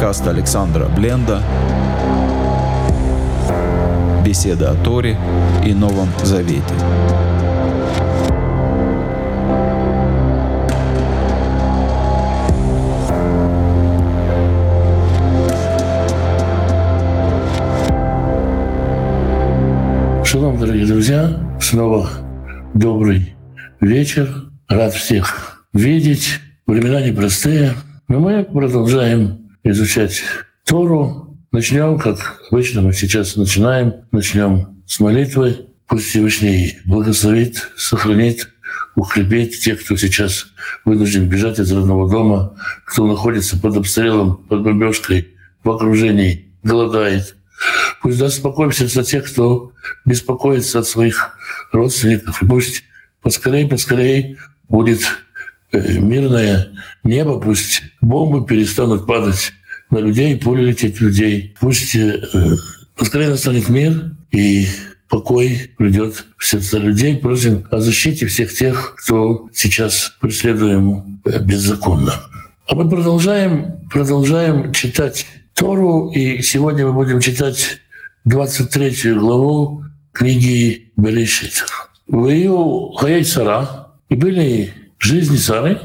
Подкаст Александра Бленда. Беседа о Торе и Новом Завете. Шалом, дорогие друзья. Снова добрый вечер. Рад всех видеть. Времена непростые. Но мы продолжаем изучать Тору. Начнем, как обычно мы сейчас начинаем, начнем с молитвы. Пусть Всевышний благословит, сохранит, укрепит тех, кто сейчас вынужден бежать из родного дома, кто находится под обстрелом, под бомбежкой, в окружении, голодает. Пусть даст спокойствие сердца тех, кто беспокоится от своих родственников. И пусть поскорее, поскорее будет мирное небо, пусть бомбы перестанут падать на людей, пули лететь людей. Пусть э, поскорее настанет мир и покой придет в сердца людей. Просим о защите всех тех, кто сейчас преследуем э, беззаконно. А мы продолжаем, продолжаем читать Тору, и сегодня мы будем читать 23 главу книги Берешит. В ее Хаей Сара и были жизни Сары,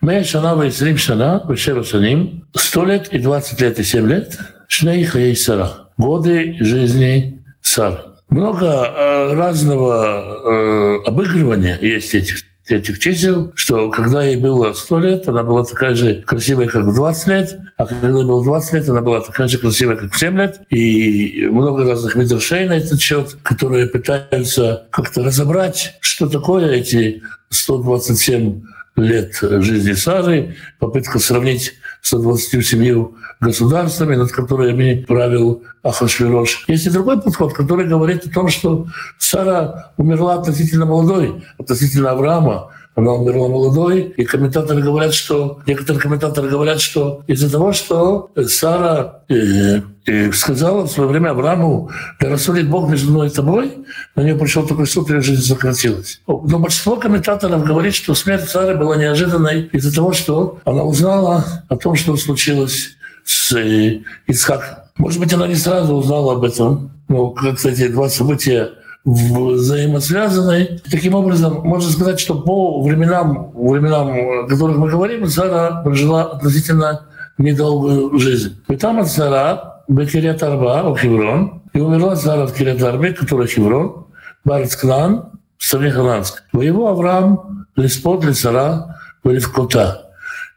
Мея Шана Вайсрим Шана, Вешева Саним, 100 лет и 20 лет и 7 лет, Шней Хаей Сара, годы жизни Сары. Много э, разного э, обыгрывания есть этих этих чисел, что когда ей было 100 лет, она была такая же красивая, как в 20 лет, а когда ей было 20 лет, она была такая же красивая, как в 7 лет. И много разных мидршей на этот счет, которые пытаются как-то разобрать, что такое эти 127 лет жизни Сары, попытка сравнить 127 государствами, над которыми правил Ахашвирош. Есть и другой подход, который говорит о том, что Сара умерла относительно молодой, относительно Авраама, она умерла молодой, и комментаторы говорят, что некоторые комментаторы говорят, что из-за того, что Сара э, э, сказала в свое время Аврааму, да рассудит Бог между мной и тобой, на нее пришел такой суд, и жизнь сократилась. Но большинство комментаторов говорит, что смерть Сары была неожиданной из-за того, что она узнала о том, что случилось с э, Исхаком. Может быть, она не сразу узнала об этом, но, как, кстати, два события взаимосвязаны. Таким образом, можно сказать, что по временам, временам, о которых мы говорим, Сара прожила относительно недолгую жизнь. И там от Сара Бекирят Арба, у Хеврон, и умерла Сара в Кирят Арбе, который Хеврон, Барец Кнан, в стране Хананск. Воевал Авраам, Леспот, Лесара, Валевкота.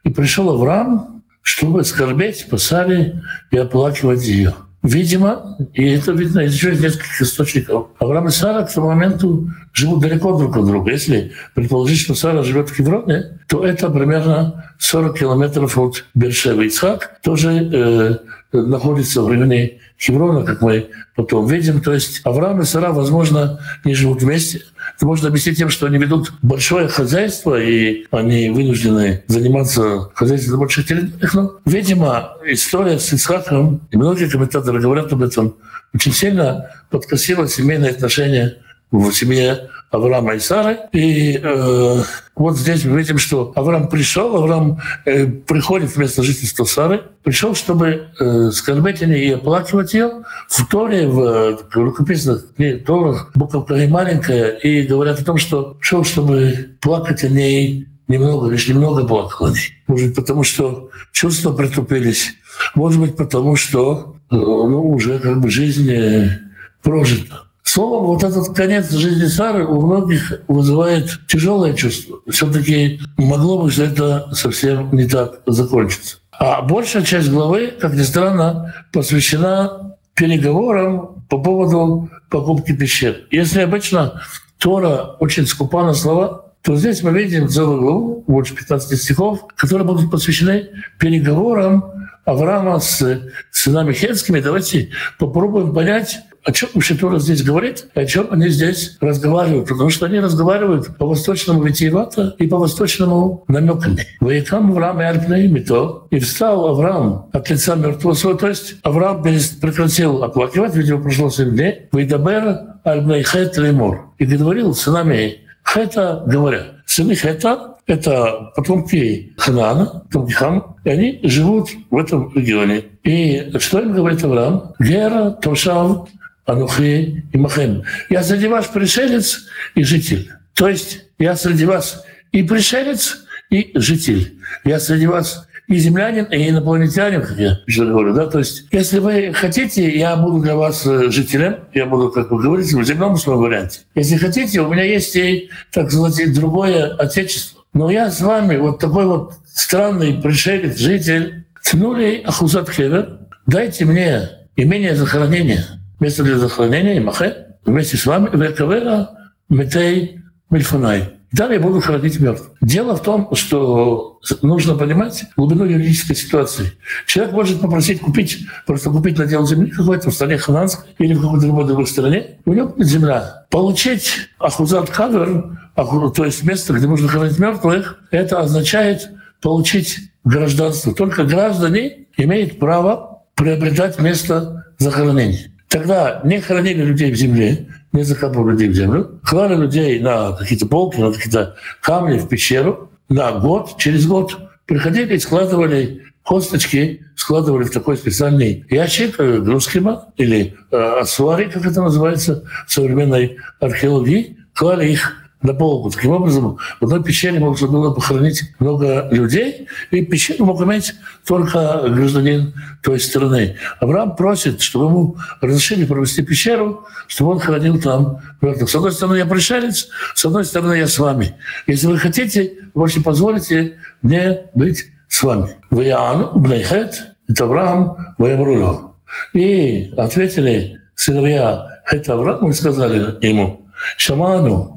И пришел Авраам, чтобы скорбеть по Саре и оплакивать ее. Видимо, и это видно еще из нескольких источников, Авраам и Сара к тому моменту живут далеко друг от друга. Если предположить, что Сара живет в Хевроне, то это примерно 40 километров от Бершевы. Ицхак тоже э, находится в районе Хеврона, как мы потом видим. То есть Авраам и Сара, возможно, не живут вместе – это можно объяснить тем, что они ведут большое хозяйство, и они вынуждены заниматься хозяйством на больших территориях. Но, видимо, история с Исхаком, и многие комментаторы говорят об этом, очень сильно подкосила семейные отношения в семье Авраама и Сары. И э, вот здесь мы видим, что Авраам пришел, Авраам э, приходит вместо жительства Сары, пришел, чтобы э, скорбеть о ней и оплакивать ее. В Торе, в, в рукописных Торах, буковка и маленькая, и говорят о том, что пришел, чтобы плакать о ней немного, лишь немного плакал о. Может быть, потому что чувства притупились. Может быть, потому что э, ну, уже как бы жизнь э, прожита. Словом, вот этот конец жизни Сары у многих вызывает тяжелое чувство. Все-таки могло бы все это совсем не так закончиться. А большая часть главы, как ни странно, посвящена переговорам по поводу покупки пещер. Если обычно Тора очень скупа на слова, то здесь мы видим целую главу, больше 15 стихов, которые будут посвящены переговорам Авраама с сынами хетскими. Давайте попробуем понять, о чем Тора здесь говорит, о чем они здесь разговаривают. Потому что они разговаривают по восточному витиевато и по восточному намеками. Воякам Авраам и Альпнаими то, и встал Авраам от лица мертвого своего. То есть Авраам прекратил оплакивать, видимо, прошло 7 дней. Вейдабер Альпнайхет Лемор. И говорил сынами Хета, говоря, сыны Хета, это потомки Ханаана, потомки Хама, и они живут в этом регионе. И что им говорит Авраам? Гера, Тошав, Анухи и Махем. Я среди вас пришелец и житель. То есть я среди вас и пришелец, и житель. Я среди вас и землянин, и инопланетянин, как я еще говорю. Да? То есть, если вы хотите, я буду для вас э, жителем, я буду, как вы говорите, в земном своем варианте. Если хотите, у меня есть и, так сказать, другое отечество. Но я с вами, вот такой вот странный пришелец, житель, тянули Ахузат Хевер, дайте мне имение захоронения, место для захоронения, Махе, вместе с вами, Векавера, Метей, Мильфунай. Да, я буду хоронить мертвых. Дело в том, что нужно понимать глубину юридической ситуации. Человек может попросить купить, просто купить надел земли какой-то в стране Хананской или в какой-то другой, другой стране. У него будет земля. Получить ахузат кавер, то есть место, где можно хоронить мертвых, это означает получить гражданство. Только граждане имеют право приобретать место захоронения. Тогда не хоронили людей в земле, не закапывали людей в землю, клали людей на какие-то полки, на какие-то камни в пещеру на год, через год приходили и складывали косточки, складывали в такой специальный ящик э, Грускима или э, Асуари, как это называется в современной археологии, клали их на полку. Таким образом, в одной пещере можно было похоронить много людей, и пещеру мог иметь только гражданин той страны. Авраам просит, чтобы ему разрешили провести пещеру, чтобы он хоронил там мертвых. С одной стороны, я пришелец, с одной стороны, я с вами. Если вы хотите, можете позволите мне быть с вами. Ваян, Блейхет, это Авраам, Ваямрулю. И ответили сыновья это Аврааму и сказали ему, Шаману,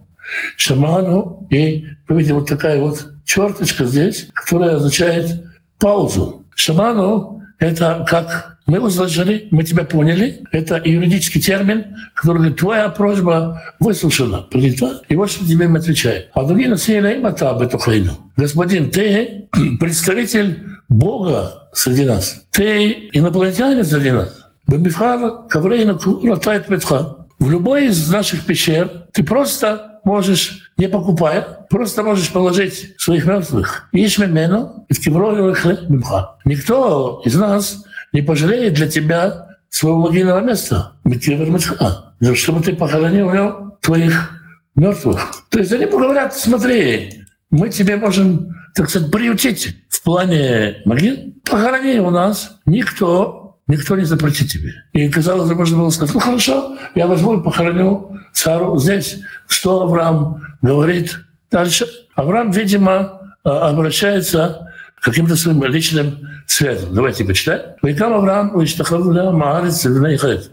шаману, и вы видите вот такая вот черточка здесь, которая означает паузу. Шаману — это как мы услышали, мы тебя поняли. Это юридический термин, который говорит, твоя просьба выслушана, принята. И вот что тебе им отвечает. А другие насеяли им об эту хайну. Господин, ты представитель Бога среди нас. Ты инопланетянин среди нас. Бабифхара, Каврейна, Кура, Тайт. В любой из наших пещер ты просто можешь, не покупая, просто можешь положить своих мертвых. Ишмемену в Никто из нас не пожалеет для тебя своего могильного места. Чтобы ты похоронил нем твоих мертвых. То есть они говорят, смотри, мы тебе можем, так сказать, приютить в плане могил. Похорони у нас. Никто Никто не запретит тебе. И казалось, можно было сказать, ну хорошо, я возьму и похороню цару здесь. Что Авраам говорит дальше? Авраам, видимо, а, обращается к каким-то своим личным связям. Давайте почитаем. «Вайкам Авраам,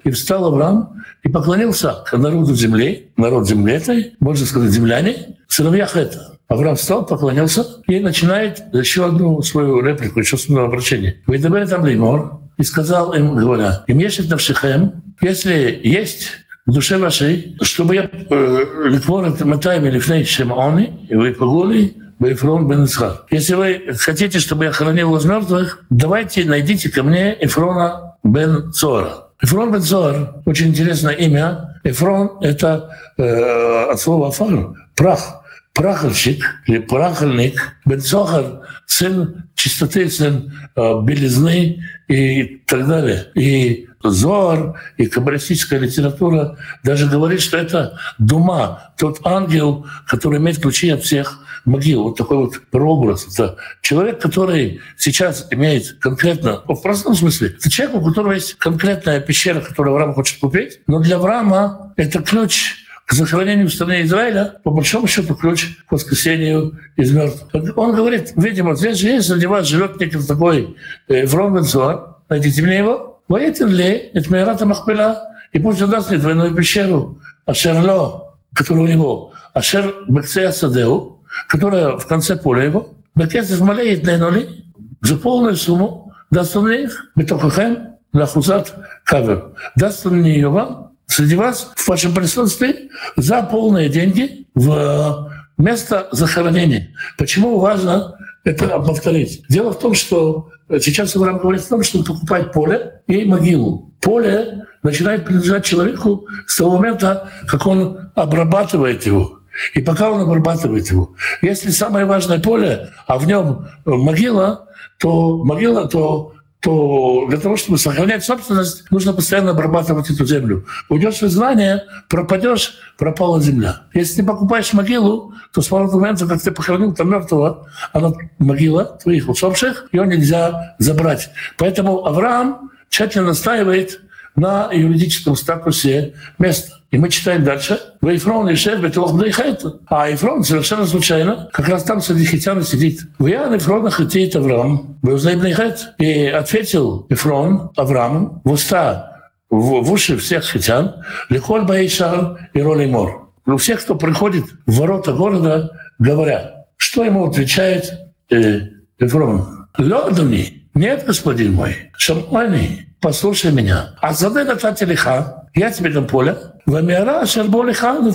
И встал Авраам и поклонился к народу земли, народ земли этой, можно сказать, земляне, сыновья Хета. Авраам встал, поклонился и начинает еще одну свою реплику, еще свое обращение. «Вы там леймор, и сказал им, говоря, «Им есть навшихем, если есть в душе вашей, чтобы я э, ликвор это матайми лифней шемони, и вы погули, Бейфрон бен Исхак. Если вы хотите, чтобы я хранил из мертвых, давайте найдите ко мне Эфрона бен Цора. Эфрон бен Цор – очень интересное имя. Эфрон – это э, от слова афар – прах прахальщик или прахальник, Бен Цохар, сын чистоты, сын э, белизны и так далее. И Зор, и каббалистическая литература даже говорит, что это Дума, тот ангел, который имеет ключи от всех могил. Вот такой вот прообраз. Это человек, который сейчас имеет конкретно, в простом смысле, это человек, у которого есть конкретная пещера, которую Авраам хочет купить, но для Авраама это ключ к захоронению в стране Израиля, по большому счету, ключ к воскресению из мертвых. Он говорит, видимо, здесь же есть, среди вас живет некий такой Эфрон Бенцуар, найдите мне его, воетен ли, это Мейрата Махпела, и пусть он даст мне двойную пещеру, אשר לו, которая у него, אשר בקצה שדהו, которая в конце поля его, בכסף מלא יתננה לי, за полную сумму даст он мне их, בתוככם, לאחוזת קבר. Даст он мне ее вам, среди вас в вашем присутствии за полные деньги в место захоронения. Почему важно это повторить? Дело в том, что сейчас Авраам говорит о том, что покупать поле и могилу. Поле начинает принадлежать человеку с того момента, как он обрабатывает его. И пока он обрабатывает его. Если самое важное поле, а в нем могила, то могила, то то для того, чтобы сохранять собственность, нужно постоянно обрабатывать эту землю. Уйдешь в изгнание, пропадешь, пропала земля. Если ты покупаешь могилу, то с момента, как ты похоронил там мертвого, она могила твоих усопших, ее нельзя забрать. Поэтому Авраам тщательно настаивает на юридическом статусе места. И мы читаем дальше. Вейфрон и Шеф Бетолхдейхайта. А Ефрон совершенно случайно как раз там среди хитяна сидит. Вян Ефрона хитит Авраам. Беузнайбнейхайт. И ответил Ефрон Аврааму в уста, в, в уши всех хитян, Лихоль Баишар и Роли Мор. У всех, кто приходит в ворота города, говоря, что ему отвечает э, Ефрон? Лёдами, нет, господин мой, шампани, послушай меня. А задай лиха, я тебе дам поле, Вамиара Шербо лиха на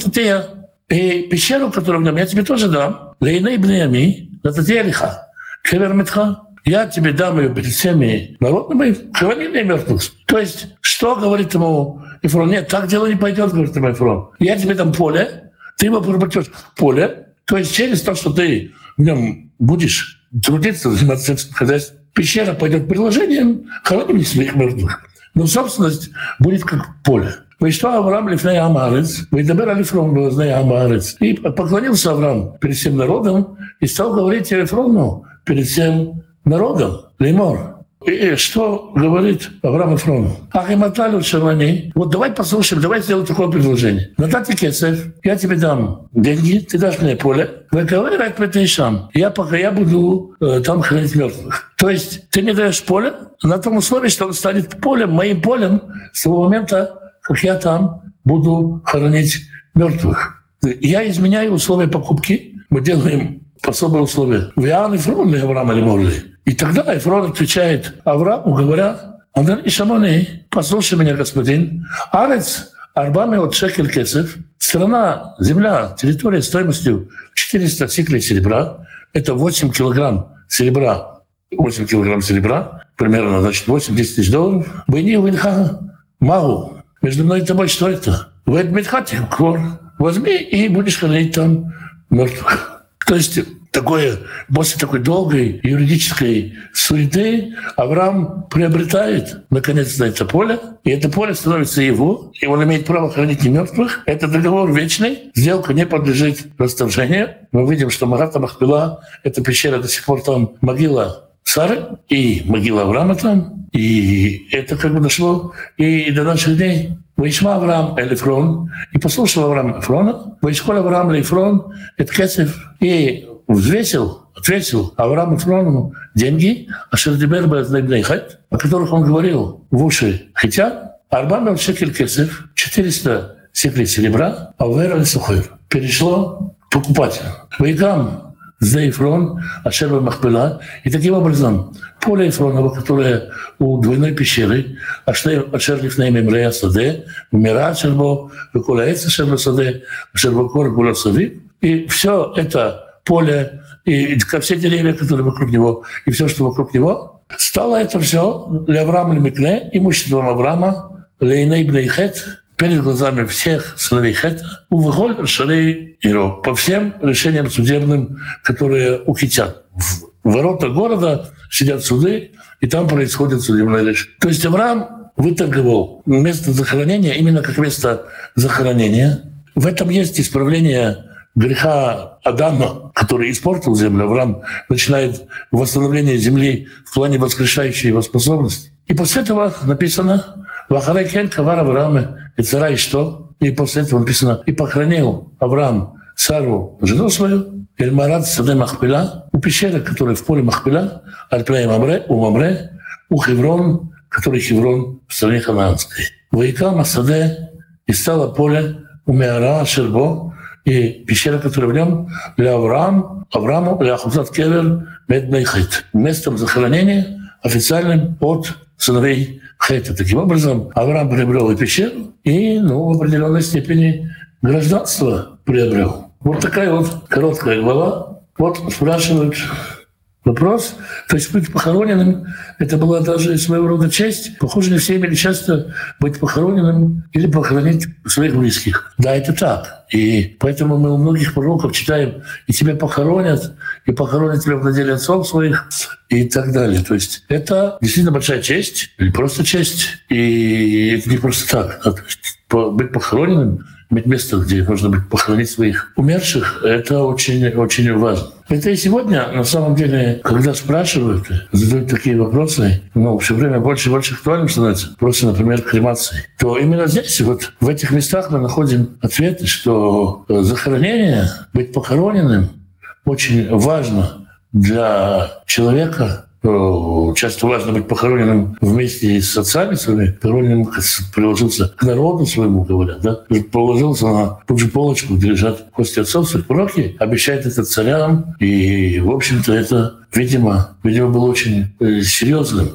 И пещеру, которую в нем, я тебе тоже дам. Лейней бнеями на лиха. Кевер метха. Я тебе дам ее перед всеми народными хранение мертвых. То есть, что говорит ему Ифрон? Нет, так дело не пойдет, говорит ему Ифрон. Я тебе дам поле, ты его поработешь поле, то есть через то, что ты в нем будешь трудиться, заниматься сельским хозяйством, пещера пойдет приложением хороним своих мертвых. Но собственность будет как поле. Вышла Авраам лифней Амарец, выдабер Алифрон глазней Амарец. И поклонился Авраам перед всем народом и стал говорить Алифрону перед всем народом. Леймор. И что говорит Авраам Ифрону? Ах, и Маталю Шавани. Вот давай послушаем, давай сделаем такое предложение. На дате кесов я тебе дам деньги, ты дашь мне поле. Выговаривай Петейшам. Я пока я буду э, там хранить мертвых. То есть ты мне даешь поле на том условии, что он станет полем, моим полем с того момента, как я там буду хоронить мертвых. Я изменяю условия покупки, мы делаем особые условия. Виан и Фрон Авраам Алиморли. И тогда Эфрон отвечает Аврааму, говоря, Андрей Шамони, послушай меня, господин, Арец Арбами от Шекель Кесев, страна, земля, территория стоимостью 400 сиклей серебра, это 8 килограмм серебра, 8 килограмм серебра, примерно, значит, 8-10 тысяч долларов. Войни Винха Магу, между мной и тобой что это? В Эдмитхате, Квор. Возьми и будешь хоронить там мертвых. То есть такое, после такой долгой юридической суеты Авраам приобретает, наконец-то, это поле, и это поле становится его, и он имеет право хранить не мертвых. Это договор вечный, сделка не подлежит расторжению. Мы видим, что Марата Махпила, эта пещера до сих пор там могила Сары и могила Авраама там. И это как бы дошло и до наших дней. Вышма Авраам Элифрон, и послушал Авраам Эфрона, Вышкол Авраам Элифрон, это Кесев, и взвесил, ответил Аврааму Эфрону деньги, а Шердибер Бэзнайбнейхат, о которых он говорил в уши хотя, Арбан шекель Кесев, 400 секлей серебра, а Вера Сухойр. Перешло покупателю. Вейгам за Ефрон, Ашерба Махпела. И таким образом поле Ефронова, которое у двойной пещеры, Ашер Лифней Мемрея Саде, Мира Ашербо, Векуляется Ашерба Саде, Ашерба Кор Гула Сави. И все это поле, и все деревья, которые вокруг него, и все, что вокруг него, стало это все для Авраама Лемикне, имуществом Авраама, Лейней Бнейхет, перед глазами всех сыновей Хета, увыходит Шарей Иро по всем решениям судебным, которые у. В ворота города сидят суды, и там происходит судебное решение. То есть Авраам выторговал место захоронения именно как место захоронения. В этом есть исправление греха Адама, который испортил землю. Авраам начинает восстановление земли в плане воскрешающей его способности. И после этого написано «Вахарай кен кавар Авраама и цара и что?» И после этого написано «И похоронил Авраам Сару, жену свою, Эльмарат Саде Махпила, у пещеры, которая в поле Махпила, Альпляй Мамре, у Мамре, у Хеврон, который Хеврон в стране Ханаанской. Вояка Масаде, и стало поле у Меара Шербо, и пещера, которая в нем, для Авраам, Аврааму, для Ахузат Кевер, Медмейхит, местом захоронения официальным от сыновей Хета. Таким образом, Авраам приобрел и пещеру, и ну, в определенной степени гражданство приобрел. Вот такая вот короткая глава. Вот спрашивают, вопрос. То есть быть похороненным – это была даже своего рода честь. Похоже, не все имели часто быть похороненным или похоронить своих близких. Да, это так. И поэтому мы у многих пророков читаем «и тебя похоронят, и похоронят тебя в наделе отцов своих» и так далее. То есть это действительно большая честь, или просто честь. И это не просто так. Да? Быть похороненным иметь место, где можно будет похоронить своих умерших, это очень, очень важно. Это и сегодня, на самом деле, когда спрашивают, задают такие вопросы, ну, все время больше и больше актуальным становится вопросы, например, кремации, то именно здесь, вот в этих местах мы находим ответы, что э, захоронение, быть похороненным очень важно для человека, часто важно быть похороненным вместе с отцами своими, похороненным приложился к народу своему, говорят, да, положился на ту же полочку, где лежат кости отцов своих. Пророки обещают это царям, и, в общем-то, это, видимо, видимо, было очень э, серьезным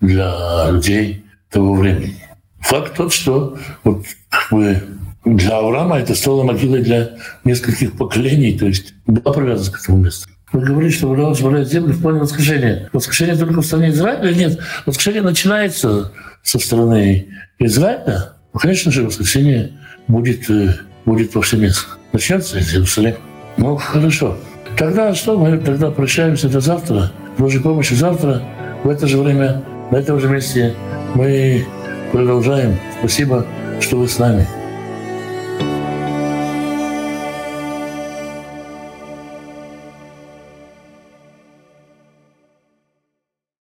для людей того времени. Факт тот, что вот как бы для Авраама это стало могилой для нескольких поколений, то есть была привязана к этому месту. Вы говорите, что Авраам собирает землю в плане воскрешения. Воскрешение только в стране Израиля? Нет, воскрешение начинается со стороны Израиля. Ну, конечно же, воскрешение будет, э, будет повсеместно. Начнется из Иерусалима. Ну, хорошо. Тогда что? Мы тогда прощаемся до завтра. Божьей помощью завтра в это же время, на этом же месте мы продолжаем. Спасибо, что вы с нами.